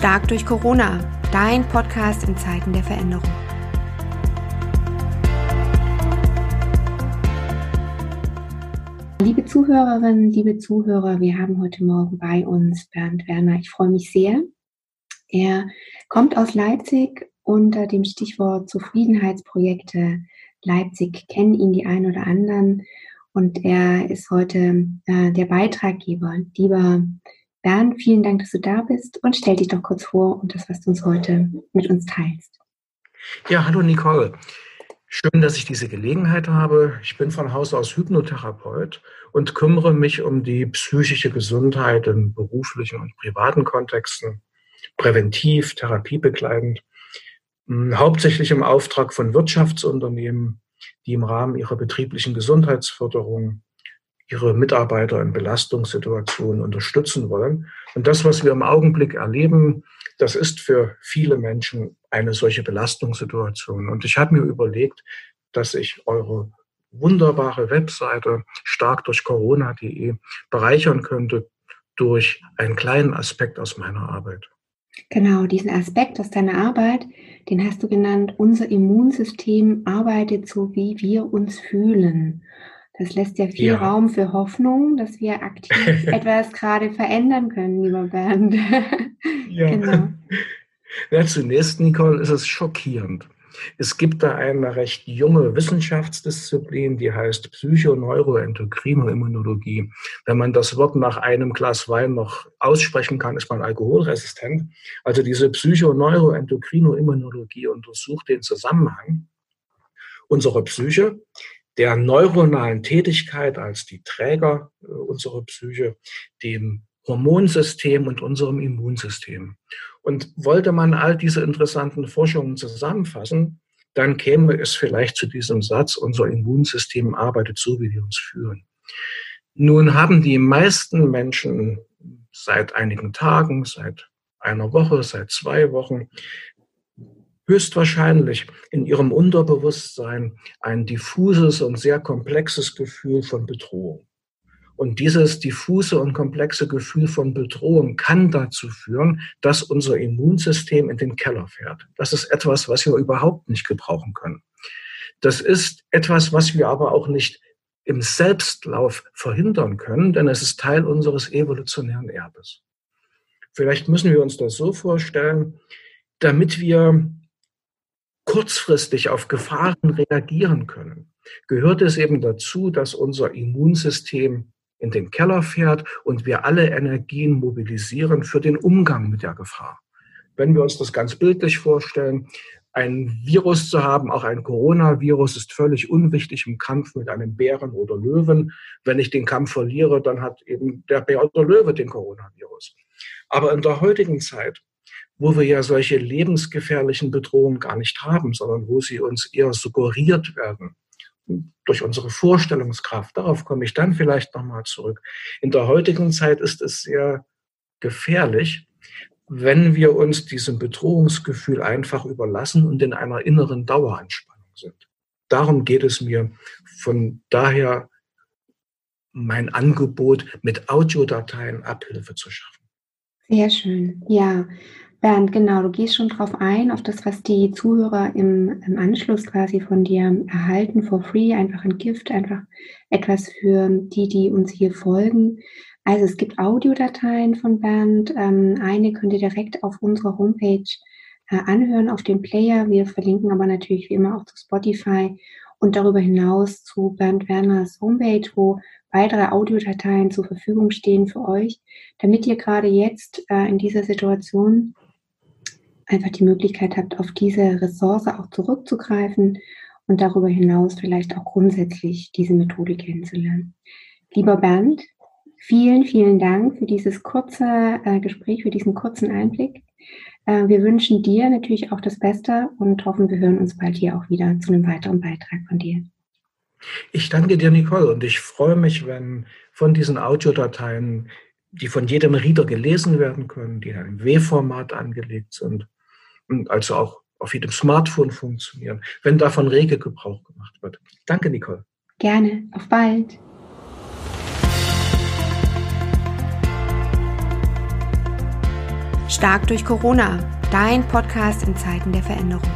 Stark durch Corona, dein Podcast in Zeiten der Veränderung. Liebe Zuhörerinnen, liebe Zuhörer, wir haben heute Morgen bei uns Bernd Werner. Ich freue mich sehr. Er kommt aus Leipzig unter dem Stichwort Zufriedenheitsprojekte. Leipzig kennen ihn die einen oder anderen und er ist heute äh, der Beitraggeber. Lieber Bernd, vielen Dank, dass du da bist und stell dich doch kurz vor und das, was du uns heute mit uns teilst. Ja, hallo Nicole. Schön, dass ich diese Gelegenheit habe. Ich bin von Haus aus Hypnotherapeut und kümmere mich um die psychische Gesundheit in beruflichen und privaten Kontexten, präventiv, therapiebegleitend, hm, hauptsächlich im Auftrag von Wirtschaftsunternehmen, die im Rahmen ihrer betrieblichen Gesundheitsförderung ihre Mitarbeiter in Belastungssituationen unterstützen wollen. Und das, was wir im Augenblick erleben, das ist für viele Menschen eine solche Belastungssituation. Und ich habe mir überlegt, dass ich eure wunderbare Webseite stark durch corona.de bereichern könnte durch einen kleinen Aspekt aus meiner Arbeit. Genau, diesen Aspekt aus deiner Arbeit, den hast du genannt, unser Immunsystem arbeitet so, wie wir uns fühlen. Das lässt ja viel ja. Raum für Hoffnung, dass wir aktiv etwas gerade verändern können, lieber Bernd. ja. Genau. ja, zunächst, Nicole, ist es schockierend. Es gibt da eine recht junge Wissenschaftsdisziplin, die heißt Psychoneuroendokrinoimmunologie. Wenn man das Wort nach einem Glas Wein noch aussprechen kann, ist man alkoholresistent. Also diese Psychoneuroendokrinoimmunologie untersucht den Zusammenhang unserer Psyche der neuronalen Tätigkeit als die Träger äh, unserer Psyche, dem Hormonsystem und unserem Immunsystem. Und wollte man all diese interessanten Forschungen zusammenfassen, dann käme es vielleicht zu diesem Satz, unser Immunsystem arbeitet so, wie wir uns fühlen. Nun haben die meisten Menschen seit einigen Tagen, seit einer Woche, seit zwei Wochen höchstwahrscheinlich in ihrem Unterbewusstsein ein diffuses und sehr komplexes Gefühl von Bedrohung. Und dieses diffuse und komplexe Gefühl von Bedrohung kann dazu führen, dass unser Immunsystem in den Keller fährt. Das ist etwas, was wir überhaupt nicht gebrauchen können. Das ist etwas, was wir aber auch nicht im Selbstlauf verhindern können, denn es ist Teil unseres evolutionären Erbes. Vielleicht müssen wir uns das so vorstellen, damit wir kurzfristig auf Gefahren reagieren können, gehört es eben dazu, dass unser Immunsystem in den Keller fährt und wir alle Energien mobilisieren für den Umgang mit der Gefahr. Wenn wir uns das ganz bildlich vorstellen, ein Virus zu haben, auch ein Coronavirus, ist völlig unwichtig im Kampf mit einem Bären oder Löwen. Wenn ich den Kampf verliere, dann hat eben der Bär oder Löwe den Coronavirus. Aber in der heutigen Zeit wo wir ja solche lebensgefährlichen Bedrohungen gar nicht haben, sondern wo sie uns eher suggeriert werden durch unsere Vorstellungskraft. Darauf komme ich dann vielleicht nochmal zurück. In der heutigen Zeit ist es sehr gefährlich, wenn wir uns diesem Bedrohungsgefühl einfach überlassen und in einer inneren Daueranspannung sind. Darum geht es mir. Von daher mein Angebot, mit Audiodateien Abhilfe zu schaffen. Sehr schön. Ja, Bernd, genau, du gehst schon drauf ein, auf das, was die Zuhörer im, im Anschluss quasi von dir erhalten, for free, einfach ein Gift, einfach etwas für die, die uns hier folgen. Also es gibt Audiodateien von Bernd. Ähm, eine könnt ihr direkt auf unserer Homepage äh, anhören, auf dem Player. Wir verlinken aber natürlich wie immer auch zu Spotify und darüber hinaus zu Bernd Werners Homepage, wo weitere Audiodateien zur Verfügung stehen für euch, damit ihr gerade jetzt äh, in dieser Situation einfach die Möglichkeit habt, auf diese Ressource auch zurückzugreifen und darüber hinaus vielleicht auch grundsätzlich diese Methode kennenzulernen. Lieber Bernd, vielen, vielen Dank für dieses kurze äh, Gespräch, für diesen kurzen Einblick. Äh, wir wünschen dir natürlich auch das Beste und hoffen, wir hören uns bald hier auch wieder zu einem weiteren Beitrag von dir. Ich danke dir, Nicole, und ich freue mich, wenn von diesen Audiodateien, die von jedem Reader gelesen werden können, die in einem W-Format angelegt sind, also auch auf jedem Smartphone funktionieren, wenn davon rege Gebrauch gemacht wird. Danke, Nicole. Gerne. Auf bald. Stark durch Corona, dein Podcast in Zeiten der Veränderung.